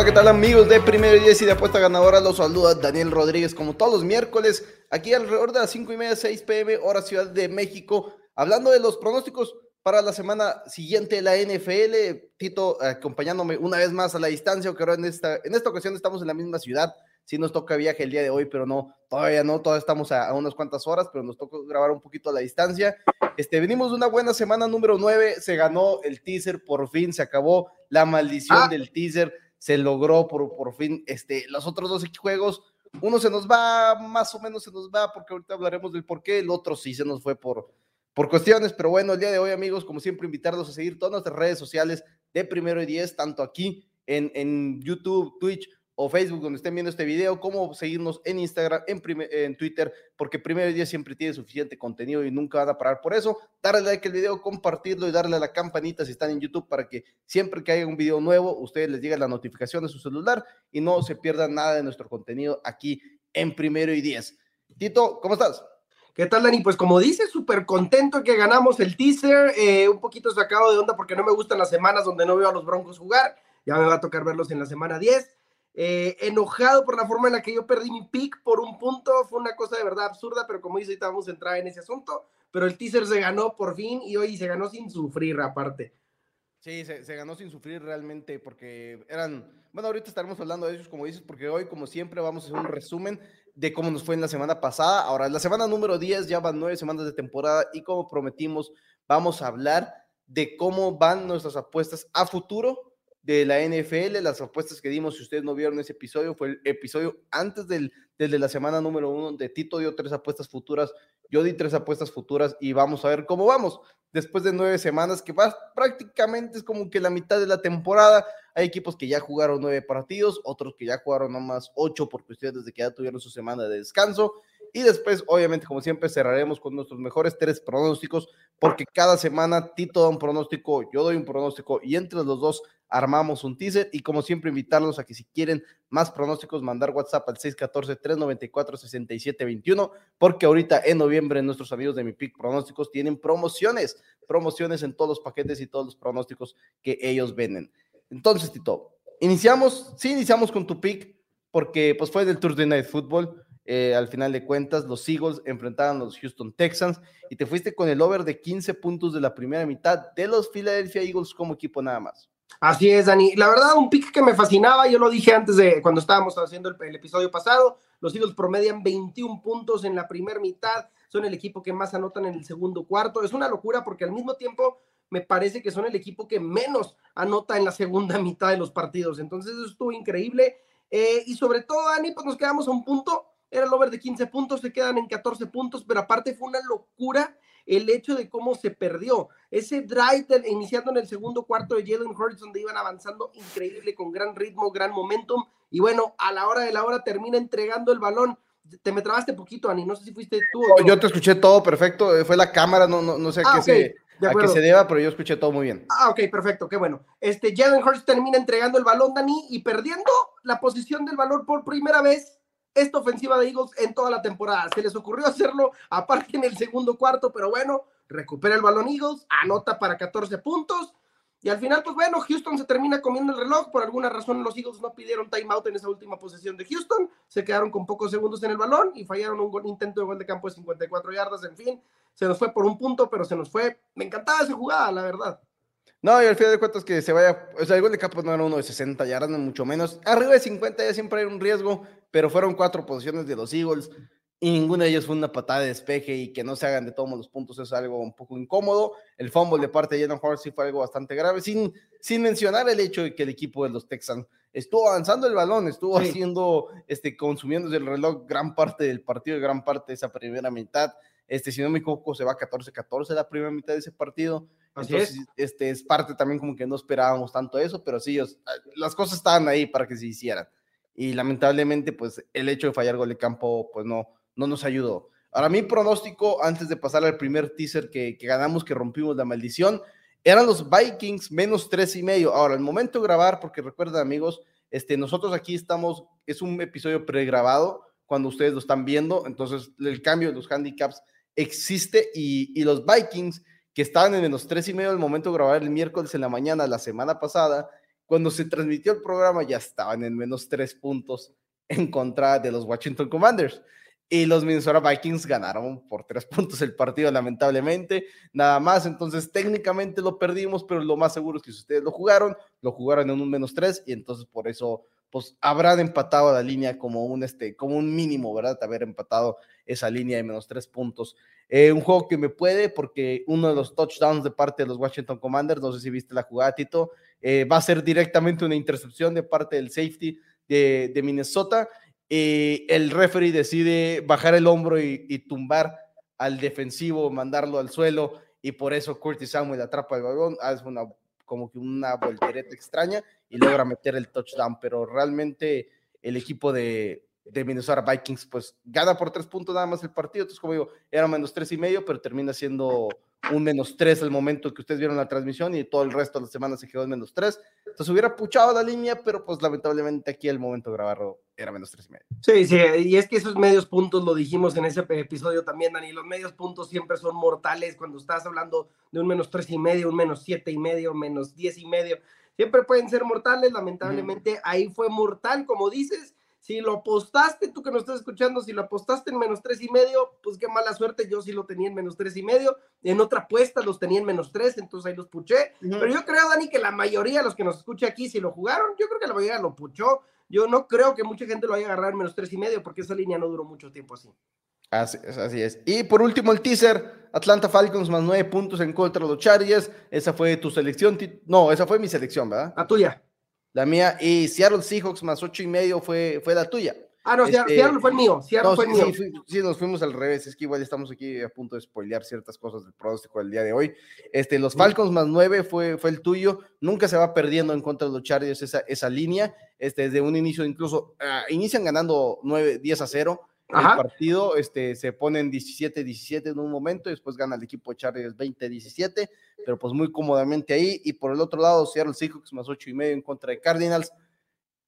Hola, ¿qué tal amigos de Primero y Diez y de Apuesta Ganadora? Los saluda Daniel Rodríguez como todos los miércoles, aquí alrededor de las 5 y media, 6 pm, hora Ciudad de México, hablando de los pronósticos para la semana siguiente de la NFL. Tito acompañándome una vez más a la distancia, aunque ahora en esta, en esta ocasión estamos en la misma ciudad. Sí nos toca viaje el día de hoy, pero no, todavía no, todavía estamos a, unas cuantas horas, pero nos toca grabar un poquito a la distancia. Este, venimos de una buena semana número 9, se ganó el teaser, por fin se acabó la maldición ah. del teaser se logró por, por fin este, los otros dos juegos. Uno se nos va, más o menos se nos va, porque ahorita hablaremos del por qué, el otro sí se nos fue por, por cuestiones, pero bueno, el día de hoy, amigos, como siempre, invitarlos a seguir todas nuestras redes sociales de Primero y Diez, tanto aquí en, en YouTube, Twitch, o Facebook donde estén viendo este video, cómo seguirnos en Instagram, en, Twitter, porque Primero Día siempre tiene suficiente contenido y nunca van a parar por eso. Darle like al video, compartirlo y darle a la campanita si están en YouTube para que siempre que haya un video nuevo, ustedes les llegue la notificación de su celular y no se pierdan nada de nuestro contenido aquí en Primero y Diez. Tito, ¿cómo estás? ¿Qué tal, Dani? Pues como dices, súper contento que ganamos el teaser, eh, un poquito sacado de onda porque no me gustan las semanas donde no veo a los Broncos jugar, ya me va a tocar verlos en la semana 10 eh, enojado por la forma en la que yo perdí mi pick por un punto, fue una cosa de verdad absurda, pero como dice, ahorita vamos a en ese asunto, pero el teaser se ganó por fin y hoy se ganó sin sufrir aparte. Sí, se, ganó sin sufrir realmente porque eran, bueno, ahorita estaremos hablando de ellos como dices, porque hoy como siempre vamos a hacer un resumen de cómo nos fue en la semana pasada. Ahora, la semana número 10 ya van nueve semanas de temporada y como prometimos, vamos a hablar de cómo van nuestras apuestas a futuro de la NFL, las apuestas que dimos, si ustedes no vieron ese episodio, fue el episodio antes del, de la semana número uno, de Tito dio tres apuestas futuras, yo di tres apuestas futuras y vamos a ver cómo vamos. Después de nueve semanas, que va, prácticamente es como que la mitad de la temporada, hay equipos que ya jugaron nueve partidos, otros que ya jugaron nomás ocho por cuestiones de que ya tuvieron su semana de descanso. Y después, obviamente, como siempre, cerraremos con nuestros mejores tres pronósticos, porque cada semana Tito da un pronóstico, yo doy un pronóstico, y entre los dos armamos un teaser y como siempre invitarlos a que si quieren más pronósticos, mandar WhatsApp al 614-394-6721, porque ahorita en noviembre nuestros amigos de Mi Pick Pronósticos tienen promociones, promociones en todos los paquetes y todos los pronósticos que ellos venden. Entonces, Tito, iniciamos, sí iniciamos con tu pick, porque pues fue del Thursday Night Football, eh, al final de cuentas, los Eagles enfrentaron a los Houston Texans y te fuiste con el over de 15 puntos de la primera mitad de los Philadelphia Eagles como equipo nada más. Así es, Dani. La verdad, un pick que me fascinaba, yo lo dije antes de cuando estábamos haciendo el, episodio pasado, los Eagles promedian 21 puntos en la primera mitad, son el equipo que más anotan en el segundo cuarto. Es una locura porque al mismo tiempo me parece que son el equipo que menos anota en la segunda mitad de los partidos. Entonces eso estuvo increíble. Eh, y sobre todo, Dani, pues nos quedamos a un punto. Era el over de 15 puntos, se quedan en 14 puntos, pero aparte fue una locura el hecho de cómo se perdió. Ese drive iniciando en el segundo cuarto de Jalen Hurts, donde iban avanzando increíble, con gran ritmo, gran momentum, y bueno, a la hora de la hora termina entregando el balón. Te me trabaste poquito, Ani, no sé si fuiste tú. O Yo te escuché todo perfecto, eh, fue la cámara, no, no, no sé a, ah, qué se, a qué se deba, pero yo escuché todo muy bien. Ah, ok, perfecto, qué bueno. Este, Jalen Hurts termina entregando el balón, Dani, y perdiendo la posición del balón por primera vez esta ofensiva de Eagles en toda la temporada. Se les ocurrió hacerlo aparte en el segundo cuarto, pero bueno, recupera el balón Eagles, anota para 14 puntos. Y al final, pues bueno, Houston se termina comiendo el reloj. Por alguna razón, los Eagles no pidieron timeout en esa última posesión de Houston. Se quedaron con pocos segundos en el balón y fallaron un intento de gol de campo de 54 yardas. En fin, se nos fue por un punto, pero se nos fue. Me encantaba esa jugada, la verdad. No, y al final de cuentas que se vaya, o sea, el gol de campo no era uno de 60 yardas, no mucho menos. Arriba de 50 ya siempre hay un riesgo, pero fueron cuatro posiciones de los Eagles y ninguna de ellas fue una patada de despeje y que no se hagan de todos los puntos es algo un poco incómodo. El fumble de parte de Jalen Hurts sí fue algo bastante grave, sin, sin mencionar el hecho de que el equipo de los Texans estuvo avanzando el balón, estuvo haciendo, este, consumiendo el reloj gran parte del partido, gran parte de esa primera mitad. Este, si no me equivoco, se va 14-14 la primera mitad de ese partido. Entonces, es. este es parte también como que no esperábamos tanto eso, pero sí, las cosas estaban ahí para que se hicieran. Y lamentablemente, pues el hecho de fallar gol de campo, pues no, no nos ayudó. Ahora, mi pronóstico, antes de pasar al primer teaser que, que ganamos, que rompimos la maldición, eran los Vikings menos tres y medio. Ahora, el momento de grabar, porque recuerden, amigos, este, nosotros aquí estamos, es un episodio pregrabado cuando ustedes lo están viendo, entonces el cambio de los handicaps existe y, los Vikings que estaban en menos tres y medio al momento de grabar el miércoles en la mañana, la semana pasada, cuando se transmitió el programa ya estaban en menos tres puntos en contra de los Washington Commanders. Y los Minnesota Vikings ganaron por tres puntos el partido, lamentablemente, nada más. Entonces, técnicamente lo perdimos, pero lo más seguro es que si ustedes lo jugaron, lo jugaron en un menos tres, y entonces por eso, pues habrán empatado la línea como un, este, como un mínimo, ¿verdad? Haber empatado esa línea de menos tres puntos. Eh, un juego que me puede, porque uno de los touchdowns de parte de los Washington Commanders, no sé si viste la jugada, Tito, eh, va a ser directamente una intercepción de parte del safety de, Minnesota y el referee decide bajar el hombro y, tumbar al defensivo, mandarlo al suelo y por eso Curtis Samuel atrapa el balón, hace una como que una voltereta extraña y logra meter el touchdown, pero realmente el equipo de, Minnesota Vikings pues gana por tres puntos nada más el partido, entonces como digo, era menos tres y medio, pero termina siendo un menos tres al momento que ustedes vieron la transmisión y todo el resto de la semana se quedó en menos tres. Entonces hubiera puchado la línea, pero pues lamentablemente aquí el momento de grabarlo era menos tres y medio. Sí, sí, y es que esos medios puntos lo dijimos en ese episodio también, Dani, los medios puntos siempre son mortales cuando estás hablando de un menos tres y medio, un menos siete y medio, menos diez y medio, siempre pueden ser mortales, lamentablemente ahí fue mortal, como dices, si lo apostaste, tú que nos estás escuchando, si lo apostaste en menos tres y medio, pues qué mala suerte. Yo sí lo tenía en menos tres y medio. En otra apuesta los tenía en menos tres, entonces ahí los puché. Pero yo creo, Dani, que la mayoría de los que nos escucha aquí, si lo jugaron, yo creo que la mayoría lo puchó. Yo no creo que mucha gente lo haya agarrado en menos tres y medio, porque esa línea no duró mucho tiempo así. Así es, así es. Y por último, el teaser: Atlanta Falcons más nueve puntos en contra de los Chargers. Esa fue tu selección. No, esa fue mi selección, ¿verdad? La tuya. La mía, y Seattle Seahawks más ocho y medio fue, fue la tuya. Ah, no, este, Seattle fue el mío. Seattle fue el mío. Sí, nos fuimos al revés. Es que igual estamos aquí a punto de spoilear ciertas cosas del pronóstico del día de hoy. Este, los Falcons más nueve fue, fue el tuyo. Nunca se va perdiendo en contra de los Chargers esa, esa línea. Este, desde un inicio, incluso uh, inician ganando 9, 10 a 0 el partido este, se ponen 17-17 en un momento, y después gana el equipo de Chargers 20-17, pero pues muy cómodamente ahí. Y por el otro lado, Seattle Seahawks más 8 y medio en contra de Cardinals.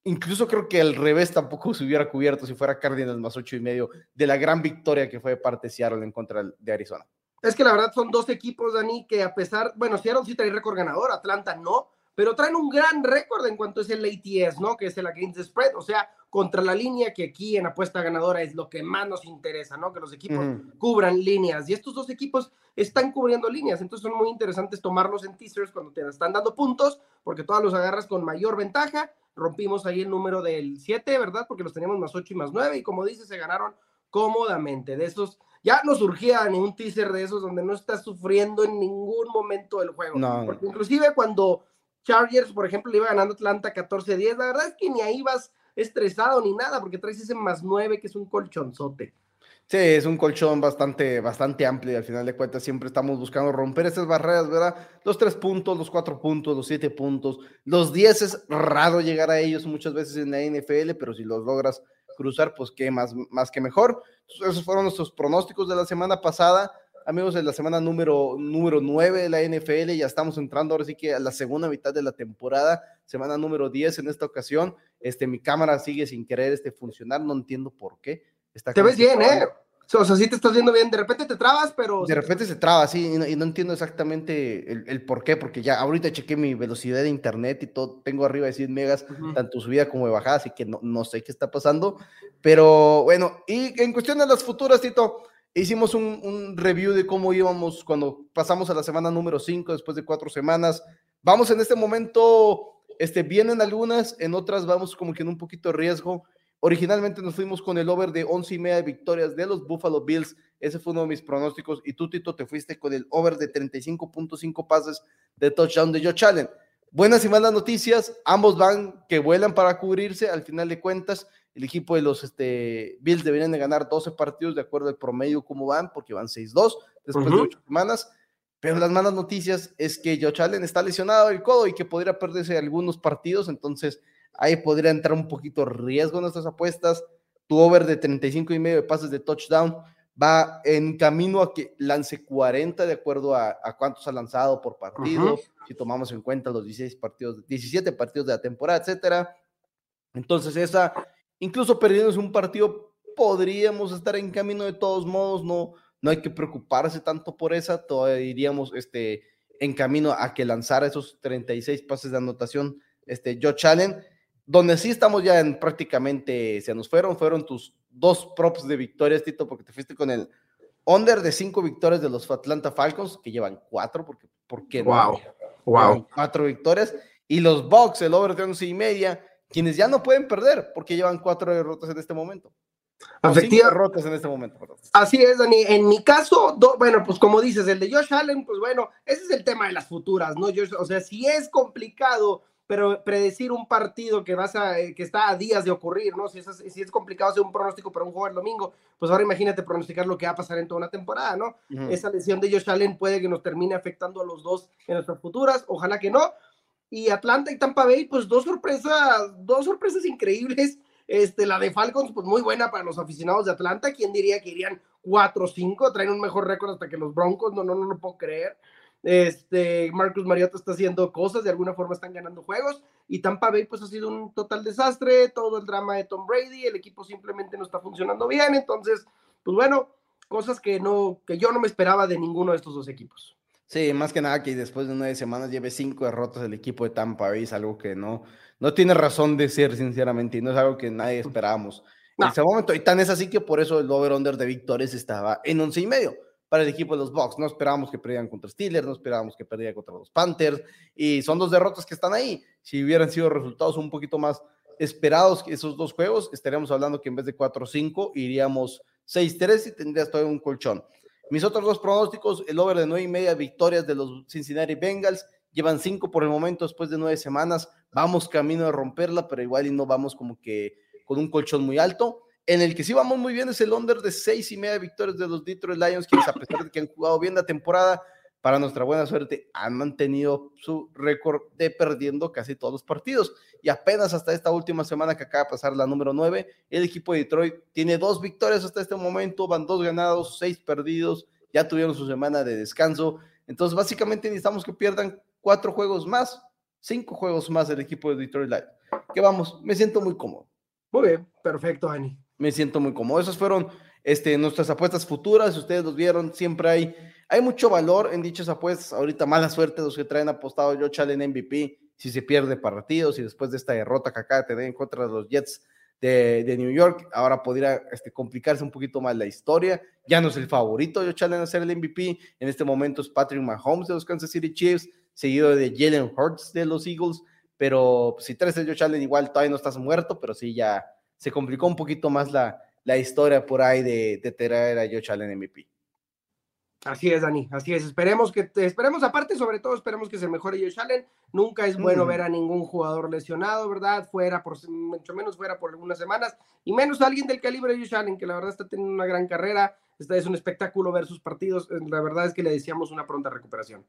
Incluso creo que el revés tampoco se hubiera cubierto si fuera Cardinals más 8 y medio de la gran victoria que fue de parte de Seattle en contra de Arizona. Es que la verdad son dos equipos, Dani, que a pesar, bueno, Seattle sí trae récord ganador, Atlanta no, pero traen un gran récord en cuanto es el ATS, ¿no? Que es el Against the Spread, o sea, contra la línea, que aquí en apuesta ganadora es lo que más nos interesa, ¿no? Que los equipos cubran líneas. Y estos dos equipos están cubriendo líneas, entonces son muy interesantes tomarlos en teasers cuando te están dando puntos, porque todos los agarras con mayor ventaja. Rompimos ahí el número del 7, ¿verdad? Porque los teníamos más 8 y más 9, y como dices, se ganaron cómodamente. De esos, ya no surgía ni un teaser de esos donde no estás sufriendo en ningún momento del juego. No. Porque inclusive cuando Chargers, por ejemplo, le iba ganando Atlanta 14-10, la verdad es que ni ahí vas estresado ni nada, porque traes ese más nueve que es un colchonzote. Sí, es un colchón bastante, bastante amplio y al final de cuentas siempre estamos buscando romper esas barreras, ¿verdad? Los tres puntos, los cuatro puntos, los siete puntos, los diez es raro llegar a ellos muchas veces en la NFL, pero si los logras cruzar, pues qué más, más que mejor. Esos fueron nuestros pronósticos de la semana pasada amigos, de la semana número, número 9 de la NFL. Ya estamos entrando ahora sí que a la segunda mitad de la temporada, semana número 10 en esta ocasión. Este, mi cámara sigue sin querer este, funcionar, no entiendo por qué. Está te ves bien, ¿eh? O sea, sí te estás viendo bien, de repente te trabas, pero... De repente se traba, sí, y no, entiendo exactamente el, por qué, porque ya ahorita chequé mi velocidad de internet y todo, tengo arriba de 100 megas, tanto subida como de bajada, así que no, no sé qué está pasando, pero bueno, y en cuestión de las futuras, Tito, Hicimos un, review de cómo íbamos cuando pasamos a la semana número 5 después de cuatro semanas. Vamos en este momento, este, vienen algunas, en otras vamos como que en un poquito de riesgo. Originalmente nos fuimos con el over de 11 y media victorias de los Buffalo Bills. Ese fue uno de mis pronósticos. Y tú, Tito, te fuiste con el over de 35.5 pases de touchdown de Joe Allen. Buenas y malas noticias. Ambos van que vuelan para cubrirse al final de cuentas el equipo de los este, Bills deberían de ganar 12 partidos de acuerdo al promedio como van, porque van 6-2 después de 8 semanas. Pero las malas noticias es que Josh Allen está lesionado del codo y que podría perderse algunos partidos, entonces ahí podría entrar un poquito riesgo en nuestras apuestas. Tu over de 35 y medio de pases de touchdown, va en camino a que lance 40 de acuerdo a, cuántos ha lanzado por partido, si tomamos en cuenta los 16 partidos, 17 partidos de la temporada, etcétera. Entonces, esa, incluso perdiendo un partido, podríamos estar en camino de todos modos, no, no hay que preocuparse tanto por esa, todavía iríamos este, en camino a que lanzara esos 36 pases de anotación, este, Joe Allen, donde sí estamos ya en prácticamente, se nos fueron, fueron tus dos props de victorias, Tito, porque te fuiste con el under de cinco victorias de los Atlanta Falcons, que llevan cuatro, porque, ¿por qué wow. Wow. Cuatro victorias, y los Bucks, el over de once y media, quienes ya no pueden perder, porque llevan cuatro derrotas en este momento. Efectivamente. en este momento. Así es, Dani. En mi caso, bueno, pues como dices, el de Josh Allen, pues bueno, ese es el tema de las futuras, ¿no? o sea, si es complicado, pero predecir un partido que vas a, eh, que está a días de ocurrir, ¿no? Si es, si es complicado hacer un pronóstico para un juego el domingo, pues ahora imagínate pronosticar lo que va a pasar en toda una temporada, ¿no? Esa lesión de Josh Allen puede que nos termine afectando a los dos en nuestras futuras, ojalá que no. Y Atlanta y Tampa Bay, pues dos sorpresas, dos sorpresas increíbles este, la de Falcons, pues muy buena para los aficionados de Atlanta. ¿Quién diría que irían 4-5? Traen un mejor récord hasta que los Broncos, no, no, no lo puedo creer. Este, Marcus Mariota está haciendo cosas, de alguna forma están ganando juegos. Y Tampa Bay, pues ha sido un total desastre. Todo el drama de Tom Brady, el equipo simplemente no está funcionando bien. Entonces, pues bueno, cosas que, no, que yo no me esperaba de ninguno de estos dos equipos. Sí, más que nada que después de nueve semanas lleve cinco derrotas el equipo de Tampa Bay, es algo que no, no tiene razón de ser, sinceramente, y no es algo que nadie esperábamos en ese momento. Y tan es así que por eso el over-under de victorias estaba en once y medio para el equipo de los Bucks. No esperábamos que perdieran contra Steelers, no esperábamos que perdieran contra los Panthers, y son dos derrotas que están ahí. Si hubieran sido resultados un poquito más esperados esos dos juegos, estaríamos hablando que en vez de 4-5 iríamos 6-3 y tendrías todavía un colchón. Mis otros dos pronósticos, el over de nueve y media victorias de los Cincinnati Bengals llevan cinco por el momento después de nueve semanas. Vamos camino de romperla, pero igual y no vamos como que con un colchón muy alto. En el que sí vamos muy bien es el under de seis y media victorias de los Detroit Lions, quienes a pesar de que han jugado bien la temporada, para nuestra buena suerte, han mantenido su récord de perdiendo casi todos los partidos. Y apenas hasta esta última semana que acaba de pasar la número nueve, el equipo de Detroit tiene dos victorias hasta este momento, van dos ganados, seis perdidos, ya tuvieron su semana de descanso. Entonces, básicamente necesitamos que pierdan cuatro juegos más, cinco juegos más del equipo de Detroit Light. Que vamos, me siento muy cómodo. Muy bien, perfecto, Ani. Me siento muy cómodo. Esas fueron este, nuestras apuestas futuras. Ustedes los vieron, siempre hay, hay mucho valor en dichas apuestas. Ahorita mala suerte los que traen apostado yo Challenge MVP. Si se pierde partidos y después de esta derrota que acaba de tener en contra los Jets de, de New York, ahora podría este, complicarse un poquito más la historia. Ya no es el favorito yo Challenge a ser el MVP. En este momento es Patrick Mahomes de los Kansas City Chiefs seguido de Jalen Hurts de los Eagles, pero si traes a Josh Allen igual todavía no estás muerto, pero sí ya se complicó un poquito más la, la historia por ahí de, de traer a Josh Allen MVP. Así es, Dani, así es. Esperemos que, esperemos aparte, sobre todo, esperemos que se mejore Josh Allen. Nunca es bueno mm. ver a ningún jugador lesionado, ¿verdad? Fuera, por mucho menos fuera por algunas semanas, y menos alguien del calibre de Josh Allen, que la verdad está teniendo una gran carrera. Este es un espectáculo ver sus partidos. La verdad es que le deseamos una pronta recuperación.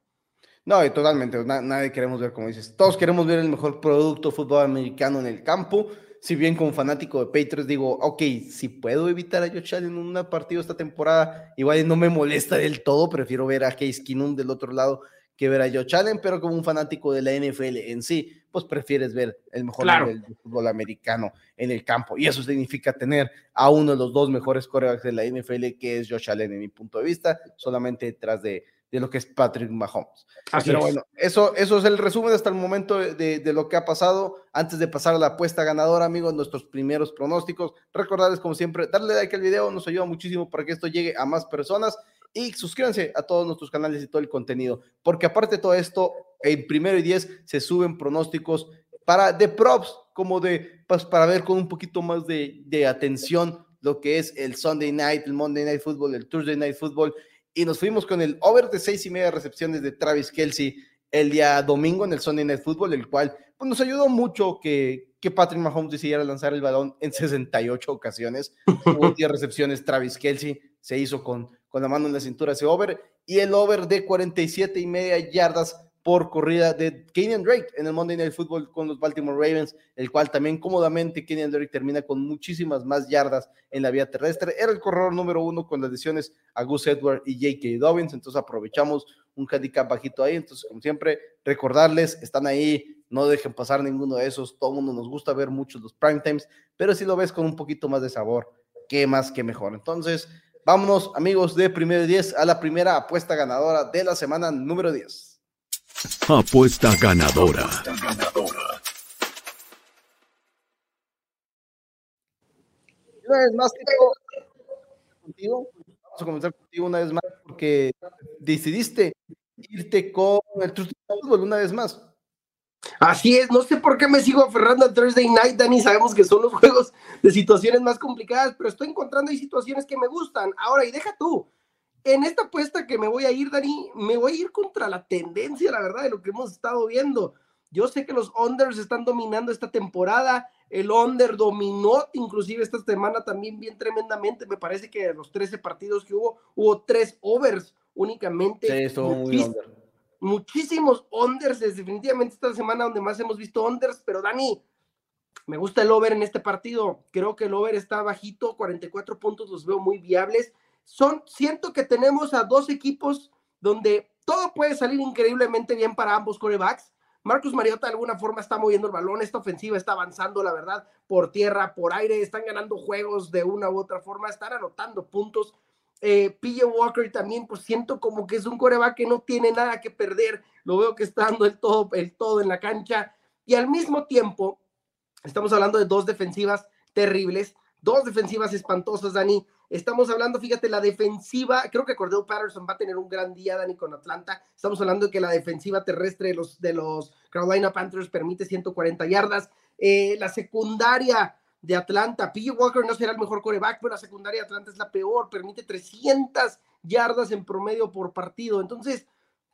No, y totalmente, nadie queremos ver, como dices, todos queremos ver el mejor producto fútbol americano en el campo. Si bien como fanático de Patriots digo, ok, si puedo evitar a Josh Allen en un partido esta temporada, igual no me molesta del todo, prefiero ver a Case Keenum del otro lado que ver a Josh Allen, pero como un fanático de la NFL en sí, pues prefieres ver el mejor nivel de fútbol americano en el campo. Y eso significa tener a uno de los dos mejores corebacks de la NFL, que es Josh Allen en mi punto de vista, solamente detrás de, de lo que es Patrick Mahomes. Pero bueno, eso, eso es el resumen hasta el momento de, de, lo que ha pasado. Antes de pasar a la apuesta ganadora, amigos, nuestros primeros pronósticos, recordarles como siempre, darle like al video, nos ayuda muchísimo para que esto llegue a más personas y suscríbanse a todos nuestros canales y todo el contenido, porque aparte de todo esto, en primero y diez se suben pronósticos para de props, como de, pues, para ver con un poquito más de, de atención lo que es el Sunday Night, el Monday Night Football, el Tuesday Night Football y nos fuimos con el over de seis y media recepciones de Travis Kelsey el día domingo en el Sunday Night Football, el cual pues, nos ayudó mucho que, que Patrick Mahomes decidiera lanzar el balón en 68 ocasiones. Hubo 10 recepciones, Travis Kelsey se hizo con, con la mano en la cintura ese over y el over de 47 y media yardas por corrida de Kenyan Drake en el Monday Night Football con los Baltimore Ravens, el cual también cómodamente Kenyan Drake termina con muchísimas más yardas en la vía terrestre. Era el corredor número uno con las lesiones a Gus Edward y J.K. Dobbins, entonces aprovechamos un handicap bajito ahí. Entonces, como siempre, recordarles, están ahí, no dejen pasar ninguno de esos. Todo el mundo nos gusta ver muchos los prime times, pero si lo ves con un poquito más de sabor, qué más que mejor. Entonces, vámonos, amigos de primero 10, a la primera apuesta ganadora de la semana número 10. Apuesta ganadora. Una vez más, contigo, vamos a comenzar contigo una vez más porque decidiste irte con el Fútbol una vez más. Así es, no sé por qué me sigo aferrando al Thursday Night, Dani, sabemos que son los juegos de situaciones más complicadas, pero estoy encontrando ahí situaciones que me gustan. Ahora, y deja tú, en esta apuesta que me voy a ir, Dani, me voy a ir contra la tendencia, la verdad, de lo que hemos estado viendo. Yo sé que los unders están dominando esta temporada. El under dominó inclusive esta semana también bien tremendamente. Me parece que de los 13 partidos que hubo, hubo tres overs únicamente. Sí, estuvo muy under. Muchísimos unders, definitivamente esta semana donde más hemos visto unders, pero Dani, me gusta el over en este partido. Creo que el over está bajito, 44 puntos los veo muy viables son, siento que tenemos a dos equipos donde todo puede salir increíblemente bien para ambos corebacks. Marcus Mariota de alguna forma está moviendo el balón, esta ofensiva está avanzando, la verdad, por tierra, por aire, están ganando juegos de una u otra forma, están anotando puntos. Eh, PJ Walker también, pues siento como que es un coreback que no tiene nada que perder, lo veo que está dando el todo, el todo en la cancha. Y al mismo tiempo, estamos hablando de dos defensivas terribles, dos defensivas espantosas, Dani. Estamos hablando, fíjate, la defensiva, creo que Cordell Patterson va a tener un gran día, Dani, con Atlanta. Estamos hablando de que la defensiva terrestre de los, de los Carolina Panthers permite 140 yardas. Eh, la secundaria de Atlanta, P. Walker no será el mejor coreback, pero la secundaria de Atlanta es la peor, permite 300 yardas en promedio por partido. Entonces,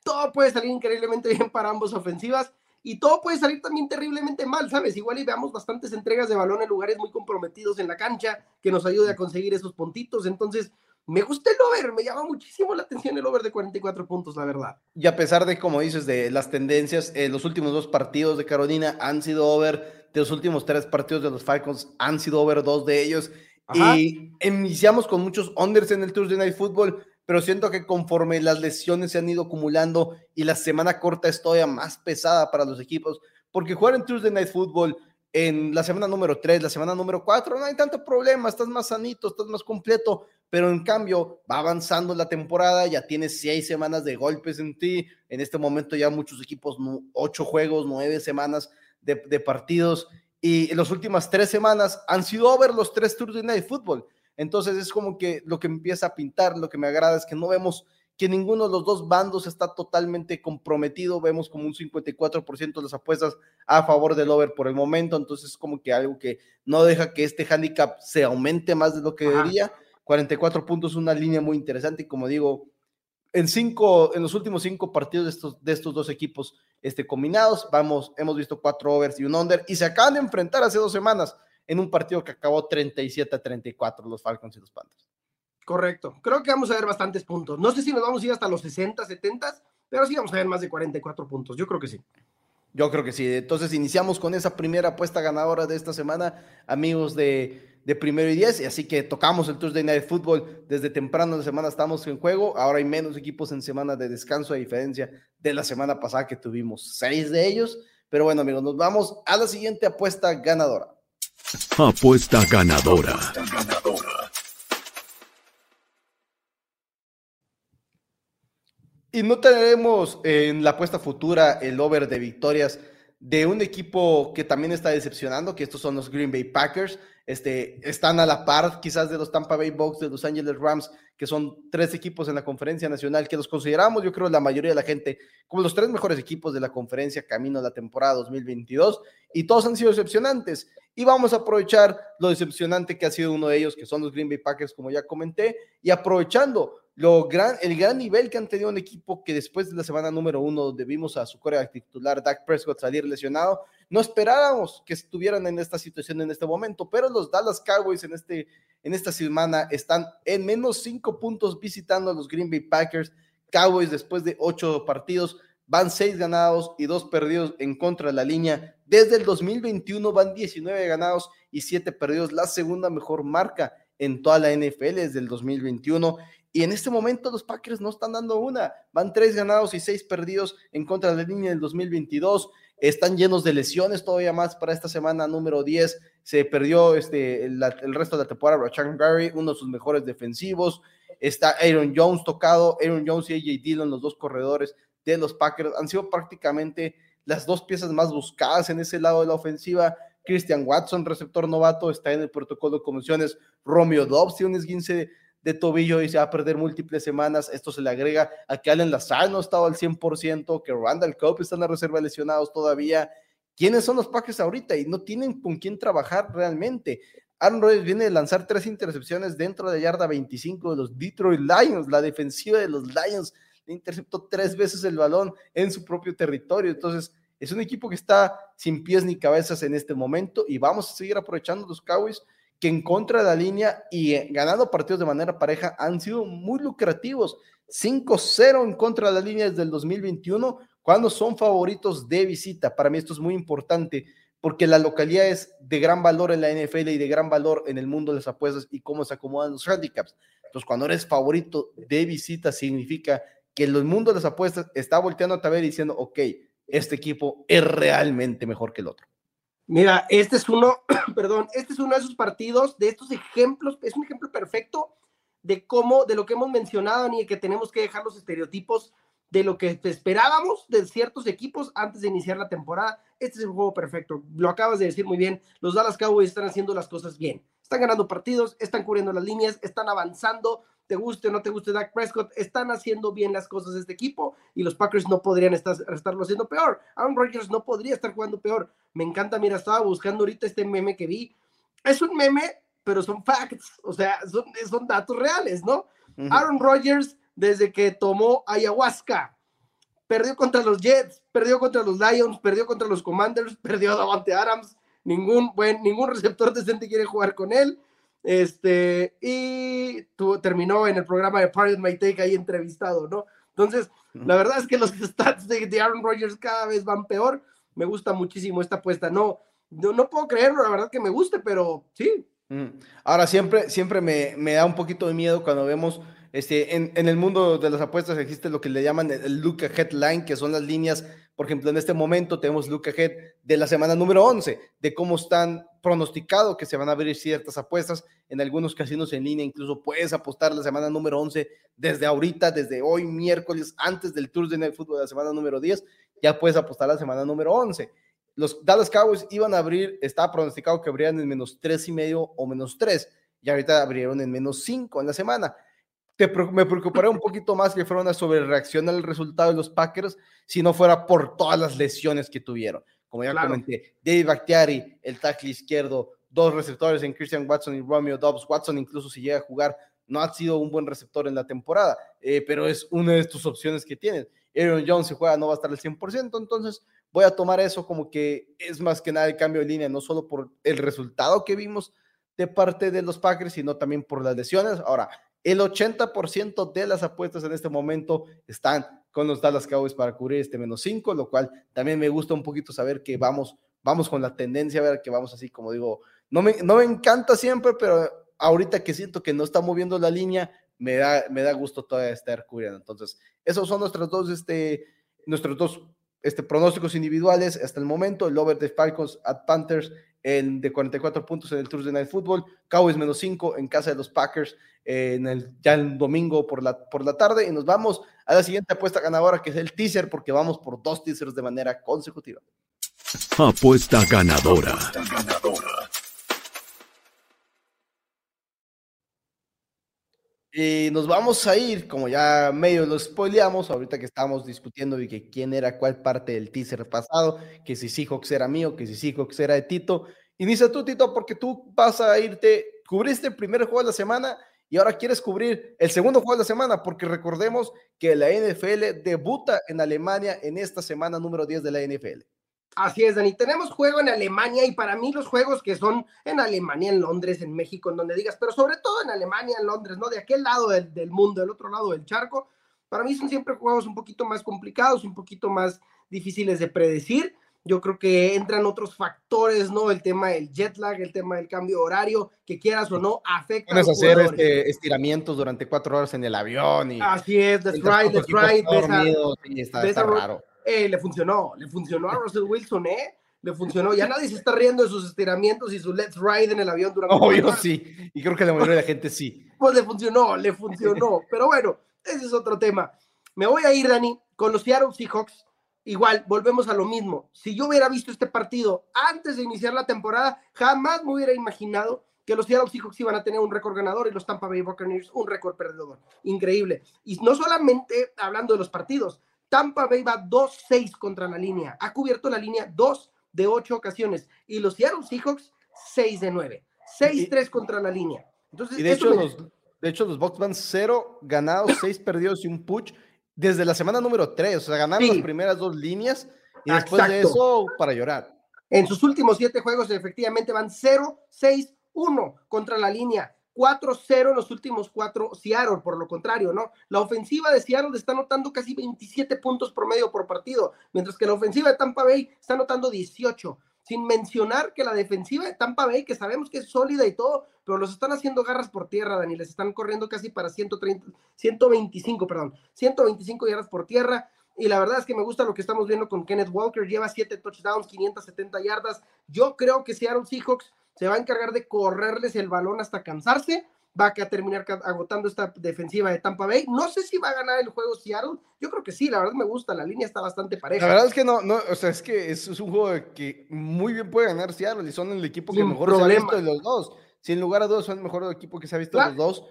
todo puede salir increíblemente bien para ambas ofensivas y todo puede salir también terriblemente mal, ¿sabes? Igual y veamos bastantes entregas de balón en lugares muy comprometidos en la cancha que nos ayude a conseguir esos puntitos. Entonces, me gusta el over, me llama muchísimo la atención el over de 44 puntos, la verdad. Y a pesar de, como dices, de las tendencias, eh, los últimos dos partidos de Carolina han sido over, de los últimos tres partidos de los Falcons han sido over dos de ellos. Y iniciamos con muchos unders en el Tuesday Night Football pero siento que conforme las lesiones se han ido acumulando y la semana corta es todavía más pesada para los equipos, porque jugar en Tuesday Night Football en la semana número 3, la semana número 4, no hay tanto problema, estás más sanito, estás más completo, pero en cambio va avanzando la temporada, ya tienes seis semanas de golpes en ti, en este momento ya muchos equipos, ocho juegos, nueve semanas de, partidos, y en las últimas tres semanas han sido over los tres Tuesday Night Football. Entonces es como que lo que empieza a pintar, lo que me agrada es que no vemos que ninguno de los dos bandos está totalmente comprometido, vemos como un 54% de las apuestas a favor del over por el momento, entonces es como que algo que no deja que este handicap se aumente más de lo que debería. 44 puntos, una línea muy interesante. Y como digo, en cinco, en los últimos cinco partidos de estos, de estos dos equipos este, combinados, vamos, hemos visto cuatro overs y un under y se acaban de enfrentar hace dos semanas en un partido que acabó 37 a 34 los Falcons y los Panthers. Correcto. Creo que vamos a ver bastantes puntos. No sé si nos vamos a ir hasta los 60, 70, pero sí vamos a ver más de 44 puntos. Yo creo que sí. Yo creo que sí. Entonces iniciamos con esa primera apuesta ganadora de esta semana, amigos de, de primero y diez. Y así que tocamos el Tuesday Night Football. Desde temprano de semana estamos en juego. Ahora hay menos equipos en semana de descanso, a diferencia de la semana pasada que tuvimos seis de ellos. Pero bueno, amigos, nos vamos a la siguiente apuesta ganadora. Apuesta ganadora. Y no tenemos en la apuesta futura el over de victorias de un equipo que también está decepcionando, que estos son los Green Bay Packers. Este, están a la par quizás de los Tampa Bay Bucks, de Los Angeles Rams, que son tres equipos en la conferencia nacional que los consideramos, yo creo, la mayoría de la gente como los tres mejores equipos de la conferencia camino a la temporada 2022 y todos han sido decepcionantes. Y vamos a aprovechar lo decepcionante que ha sido uno de ellos, que son los Green Bay Packers, como ya comenté, y aprovechando lo gran, el gran nivel que han tenido un equipo que después de la semana número uno, donde vimos a su corea titular, Dak Prescott, salir lesionado, no esperábamos que estuvieran en esta situación en este momento, pero los Dallas Cowboys en, este, en esta semana están en menos cinco puntos visitando a los Green Bay Packers. Cowboys después de ocho partidos van seis ganados y dos perdidos en contra de la línea. Desde el 2021 van 19 ganados y siete perdidos, la segunda mejor marca en toda la NFL desde el 2021. Y en este momento los Packers no están dando una. Van tres ganados y seis perdidos en contra de la línea del 2022. Están llenos de lesiones todavía más para esta semana número 10. Se perdió este, el, resto de la temporada Rachan Gary, uno de sus mejores defensivos. Está Aaron Jones tocado. Aaron Jones y AJ Dillon, los dos corredores de los Packers, han sido prácticamente las dos piezas más buscadas en ese lado de la ofensiva. Christian Watson, receptor novato, está en el protocolo de comisiones. Romeo Dobbs tiene un esguince de tobillo y se va a perder múltiples semanas. Esto se le agrega a que Allen Lazar no ha estado al 100%, que Randall Cobb está en la reserva lesionados todavía. ¿Quiénes son los Packers ahorita? Y no tienen con quién trabajar realmente. Aaron Rodgers viene de lanzar tres intercepciones dentro de yarda 25 de los Detroit Lions. La defensiva de los Lions interceptó tres veces el balón en su propio territorio. Entonces, es un equipo que está sin pies ni cabezas en este momento y vamos a seguir aprovechando los Cowboys que en contra de la línea y eh, ganando partidos de manera pareja han sido muy lucrativos. 5-0 en contra de la línea desde el 2021, cuando son favoritos de visita. Para mí esto es muy importante porque la localidad es de gran valor en la NFL y de gran valor en el mundo de las apuestas y cómo se acomodan los handicaps. Entonces, cuando eres favorito de visita, significa que el mundo de las apuestas está volteando a ver diciendo, ok, este equipo es realmente mejor que el otro. Mira, este es uno, perdón, este es uno de esos partidos, de estos ejemplos, es un ejemplo perfecto de cómo, de lo que hemos mencionado, ni que tenemos que dejar los estereotipos de lo que esperábamos de ciertos equipos antes de iniciar la temporada. Este es el juego perfecto. Lo acabas de decir muy bien. Los Dallas Cowboys están haciendo las cosas bien. Están ganando partidos, están cubriendo las líneas, están avanzando, te guste o no te guste Dak Prescott, están haciendo bien las cosas este equipo y los Packers no podrían estar, estarlo haciendo peor. Aaron Rodgers no podría estar jugando peor. Me encanta, mira, estaba buscando ahorita este meme que vi. Es un meme, pero son facts, o sea, son, son datos reales, ¿no? Aaron Rodgers, desde que tomó ayahuasca, perdió contra los Jets, perdió contra los Lions, perdió contra los Commanders, perdió a Davante Adams, ningún, buen, ningún receptor decente quiere jugar con él este, y terminó en el programa de Party My Take ahí entrevistado, ¿no? Entonces, la verdad es que los stats de, Aaron Rodgers cada vez van peor. Me gusta muchísimo esta apuesta. No, no, no puedo creerlo, la verdad que me guste, pero sí. Ahora, siempre, siempre me, me da un poquito de miedo cuando vemos este, en, en, el mundo de las apuestas existe lo que le llaman el look ahead line, que son las líneas, por ejemplo, en este momento tenemos look ahead de la semana número 11, de cómo están pronosticado que se van a abrir ciertas apuestas. En algunos casinos en línea incluso puedes apostar la semana número 11 desde ahorita, desde hoy miércoles, antes del Tour de Night Football de la semana número 10, ya puedes apostar la semana número 11. Los Dallas Cowboys iban a abrir, estaba pronosticado que abrirían en menos tres y medio o menos tres, y ahorita abrieron en menos cinco en la semana me preocuparía un poquito más que fuera una sobrereacción al resultado de los Packers si no fuera por todas las lesiones que tuvieron. Como ya comenté, David Bakhtiari, el tackle izquierdo, dos receptores en Christian Watson y Romeo Dobbs. Watson incluso si llega a jugar, no ha sido un buen receptor en la temporada, eh, pero es una de tus opciones que tienes. Aaron Jones si juega no va a estar al 100%, entonces voy a tomar eso como que es más que nada el cambio de línea, no solo por el resultado que vimos de parte de los Packers, sino también por las lesiones. Ahora, el 80% de las apuestas en este momento están con los Dallas Cowboys para cubrir este menos 5, lo cual también me gusta un poquito saber que vamos, vamos con la tendencia, a ver que vamos así, como digo, no me, no me encanta siempre, pero ahorita que siento que no está moviendo la línea, me da, me da gusto todavía estar cubriendo. Entonces, esos son nuestros dos, este, nuestros dos este, pronósticos individuales hasta el momento, el over de Falcons at Panthers en, de 44 puntos en el Thursday Night Football, Cowboys menos 5 en casa de los Packers en el, ya el domingo por la, por la tarde y nos vamos a la siguiente apuesta ganadora que es el teaser porque vamos por dos teasers de manera consecutiva. Apuesta ganadora. Y nos vamos a ir, como ya medio lo spoileamos, ahorita que estamos discutiendo de que quién era cuál parte del teaser pasado, que si Seahawks era mío, que si Seahawks era de Tito. Inicia tú, Tito, porque tú vas a irte, cubriste el primer juego de la semana y ahora quieres cubrir el segundo juego de la semana, porque recordemos que la NFL debuta en Alemania en esta semana número 10 de la NFL. Así es, Dani. Tenemos juego en Alemania y para mí los juegos que son en Alemania, en Londres, en México, en donde digas, pero sobre todo en Alemania, en Londres, ¿no? De aquel lado del, mundo, del otro lado del charco, Para mí son siempre juegos un poquito más complicados, un poquito más difíciles de predecir. Yo creo que entran otros factores, ¿no? El tema del jet lag, el tema del cambio horario, que quieras o no, afecta. Puedes hacer este, estiramientos durante cuatro horas en el avión. Y Así es, that's right, that's right. Dormido, sí, está, está raro. Eh, le funcionó, le funcionó a Russell Wilson, ¿eh? Le funcionó. Ya nadie se está riendo de sus estiramientos y su let's ride en el avión durante. Obvio, sí. Y creo que la mayoría de la gente sí. Pues le funcionó, le funcionó. Pero bueno, ese es otro tema. Me voy a ir, Dani, con los Seattle Seahawks. Igual, volvemos a lo mismo. Si yo hubiera visto este partido antes de iniciar la temporada, jamás me hubiera imaginado que los Seattle Seahawks iban a tener un récord ganador y los Tampa Bay Buccaneers un récord perdedor. Increíble. Y no solamente hablando de los partidos, Tampa Bay va 2-6 contra la línea. Ha cubierto la línea 2 de 8 ocasiones. Y los Seattle Seahawks 6 de 9. 6-3 contra la línea. Entonces, y de, hecho, los, de hecho, los Bucks van 0 ganados, 6 perdidos y un push desde la semana número 3. O sea, ganaron las primeras dos líneas y después de eso, para llorar. En sus últimos 7 juegos, efectivamente, van 0-6-1 contra la línea. 4-0 en los últimos cuatro Seattle, por lo contrario, ¿no? La ofensiva de Seattle está anotando casi 27 puntos promedio por partido, mientras que la ofensiva de Tampa Bay está anotando 18. Sin mencionar que la defensiva de Tampa Bay, que sabemos que es sólida y todo, pero los están haciendo garras por tierra, Dani, les están corriendo casi para 130, 125, perdón, 125 yardas por tierra. Y la verdad es que me gusta lo que estamos viendo con Kenneth Walker. Lleva 7 touchdowns, 570 yardas. Yo creo que Seattle Seahawks se va a encargar de correrles el balón hasta cansarse, va a terminar agotando esta defensiva de Tampa Bay. No sé si va a ganar el juego Seattle. Yo creo que sí, la verdad me gusta, la línea está bastante pareja. La verdad es que no, no o sea, es que es, un juego que muy bien puede ganar Seattle y son el equipo que mejor se ha visto de los dos. Sin lugar a dudas, son el mejor equipo que se ha visto de los dos.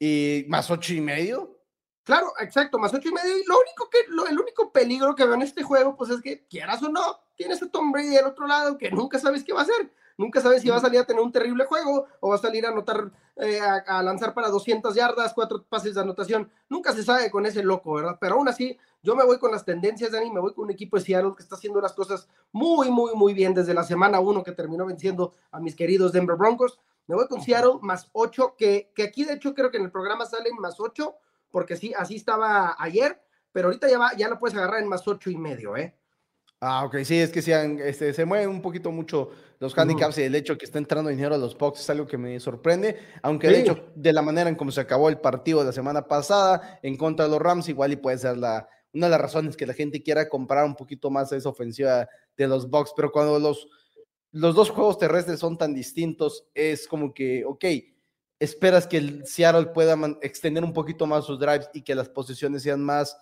Y más ocho y medio. Claro, exacto, más ocho y medio. Y lo único que, lo, el único peligro que veo en este juego, pues es que quieras o no, tienes a Tom Brady del otro lado que nunca sabes qué va a hacer. Nunca sabes si va a salir a tener un terrible juego o va a salir a anotar, eh, a, lanzar para 200 yardas, cuatro pases de anotación. Nunca se sabe con ese loco, ¿verdad? Pero aún así, yo me voy con las tendencias, Dani, me voy con un equipo de Seattle que está haciendo las cosas muy, muy, muy bien desde la semana uno que terminó venciendo a mis queridos Denver Broncos. Me voy con Seattle más 8, que, que aquí de hecho creo que en el programa salen más 8, porque sí, así estaba ayer, pero ahorita ya, va, ya lo puedes agarrar en más 8 y medio, ¿eh? Ah, ok, sí, es que sean, este, se mueven un poquito mucho los handicaps y el hecho que está entrando dinero a los Bucks es algo que me sorprende, aunque de hecho, de la manera en cómo se acabó el partido de la semana pasada en contra de los Rams, igual y puede ser la, una de las razones que la gente quiera comprar un poquito más esa ofensiva de los Bucks, pero cuando los, los dos juegos terrestres son tan distintos, es como que, ok, esperas que el Seattle pueda extender un poquito más sus drives y que las posiciones sean más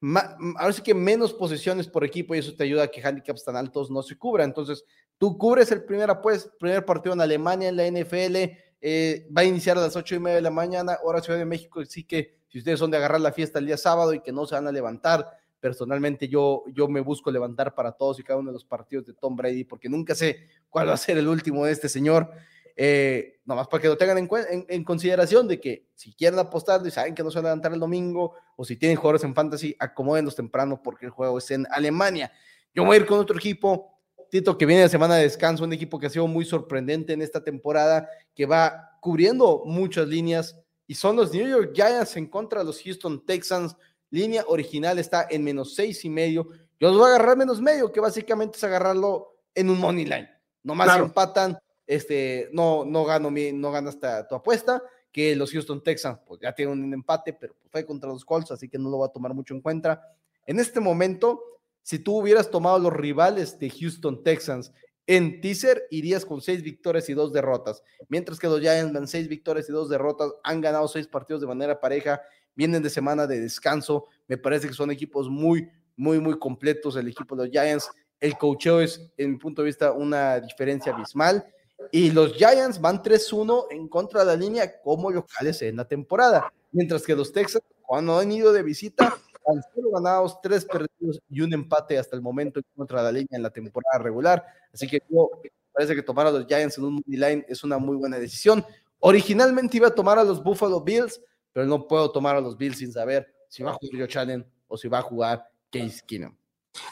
ahora sí que menos posiciones por equipo y eso te ayuda a que handicaps tan altos no se cubran. Entonces, tú cubres el primer, pues, primer partido en Alemania en la NFL, eh, va a iniciar a las ocho y media de la mañana, hora Ciudad de México, así que si ustedes son de agarrar la fiesta el día sábado y que no se van a levantar, personalmente yo, yo me busco levantar para todos y cada uno de los partidos de Tom Brady porque nunca sé cuál va a ser el último de este señor. Eh, nomás para que lo tengan en, consideración de que si quieren apostar y saben que no se van a levantar el domingo, o si tienen jugadores en fantasy, acomódenlos temprano porque el juego es en Alemania. Yo voy a ir con otro equipo, Tito, que viene de semana de descanso, un equipo que ha sido muy sorprendente en esta temporada, que va cubriendo muchas líneas, y son los New York Giants en contra de los Houston Texans. Línea original está en menos seis y medio. Yo los voy a agarrar menos medio, que básicamente es agarrarlo en un money line. Nomás más empatan este, no, no gano mi, no ganas tu apuesta, que los Houston Texans pues ya tienen un empate, pero fue contra los Colts, así que no lo va a tomar mucho en cuenta. En este momento, si tú hubieras tomado los rivales de Houston Texans en teaser, irías con seis victorias y dos derrotas, mientras que los Giants dan seis victorias y dos derrotas, han ganado seis partidos de manera pareja, vienen de semana de descanso, me parece que son equipos muy, muy, muy completos el equipo de los Giants. El cocheo es, en mi punto de vista, una diferencia abismal y los Giants van 3-1 en contra de la línea como locales en la temporada. Mientras que los Texans, cuando han ido de visita, han sido ganados, tres perdidos y un empate hasta el momento en contra de la línea en la temporada regular. Así que parece que tomar a los Giants en un money line es una muy buena decisión. Originalmente iba a tomar a los Buffalo Bills, pero no puedo tomar a los Bills sin saber si va a jugar Joe Challen o si va a jugar Case Keenum.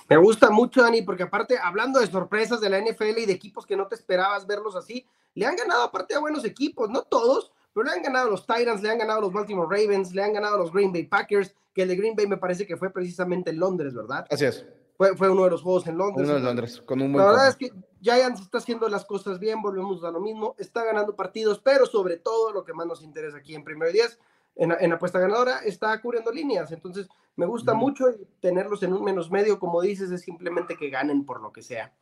Me gusta mucho, Dani, porque aparte, hablando de sorpresas de la NFL y de equipos que no te esperabas verlos así, le han ganado aparte a buenos equipos, no todos, pero le han ganado los Titans, le han ganado los Baltimore Ravens, le han ganado los Green Bay Packers, que el de Green Bay me parece que fue precisamente en Londres, ¿verdad? Así es. Fue, fue uno de los juegos en Londres. Uno de Londres, con un buen La verdad es que Giants está haciendo las cosas bien, volvemos a lo mismo, está ganando partidos, pero sobre todo lo que más nos interesa aquí en Primero y Diez, en, en apuesta ganadora, está cubriendo líneas. Entonces, me gusta mucho tenerlos en un menos medio, como dices, es simplemente que ganen por lo que sea.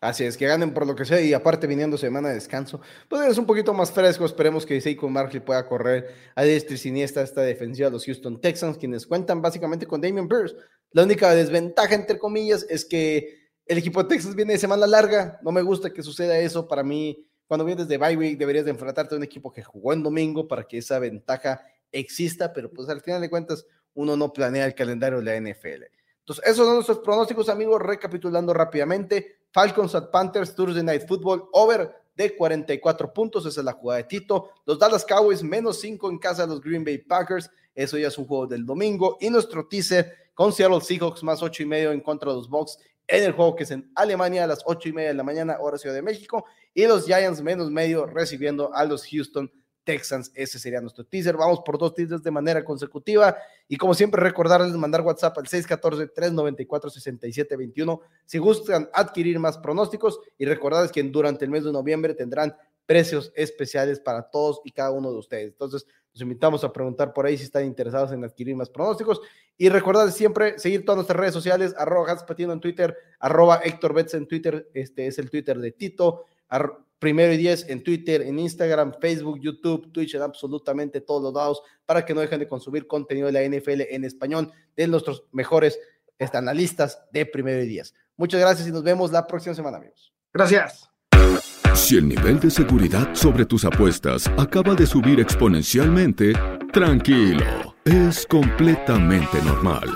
Así es, que ganen por lo que sea y aparte viniendo semana de descanso, pues es un poquito más fresco. Esperemos que Seiko Markley pueda correr a diestra y siniestra esta defensiva de los Houston Texans, quienes cuentan básicamente con Damian Pierce. La única desventaja, entre comillas, es que el equipo de Texas viene de semana larga. No me gusta que suceda eso. Para mí, cuando vienes de bye week, deberías de enfrentarte a un equipo que jugó en domingo para que esa ventaja exista, pero pues al final de cuentas, uno no planea el calendario de la NFL. Entonces, esos son nuestros pronósticos, amigos. Recapitulando rápidamente, Falcons at Panthers, Thursday Night Football, over de 44 puntos, esa es la jugada de Tito. Los Dallas Cowboys, menos 5 en casa de los Green Bay Packers, eso ya es un juego del domingo. Y nuestro teaser con Seattle Seahawks, más 8 y medio en contra de los Bucks en el juego que es en Alemania a las 8 y media de la mañana, hora Ciudad de México. Y los Giants, menos medio, recibiendo a los Houston Texans. Ese sería nuestro teaser. Vamos por dos teasers de manera consecutiva. Y como siempre, recordarles mandar WhatsApp al 614-394-6721 si gustan adquirir más pronósticos. Y recordarles que durante el mes de noviembre tendrán precios especiales para todos y cada uno de ustedes. Entonces, los invitamos a preguntar por ahí si están interesados en adquirir más pronósticos. Y recordarles siempre seguir todas nuestras redes sociales, arroba Patino en Twitter, arroba Héctor Betts en Twitter, este es el Twitter de Tito, Primero y Diez en Twitter, en Instagram, Facebook, YouTube, Twitch, en absolutamente todos los lados, para que no dejen de consumir contenido de la NFL en español de nuestros mejores analistas de Primero y Diez. Muchas gracias y nos vemos la próxima semana, amigos. Gracias. Si el nivel de seguridad sobre tus apuestas acaba de subir exponencialmente, tranquilo, es completamente normal.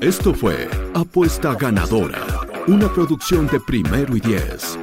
Esto fue Apuesta Ganadora, una producción de Primero y Diez.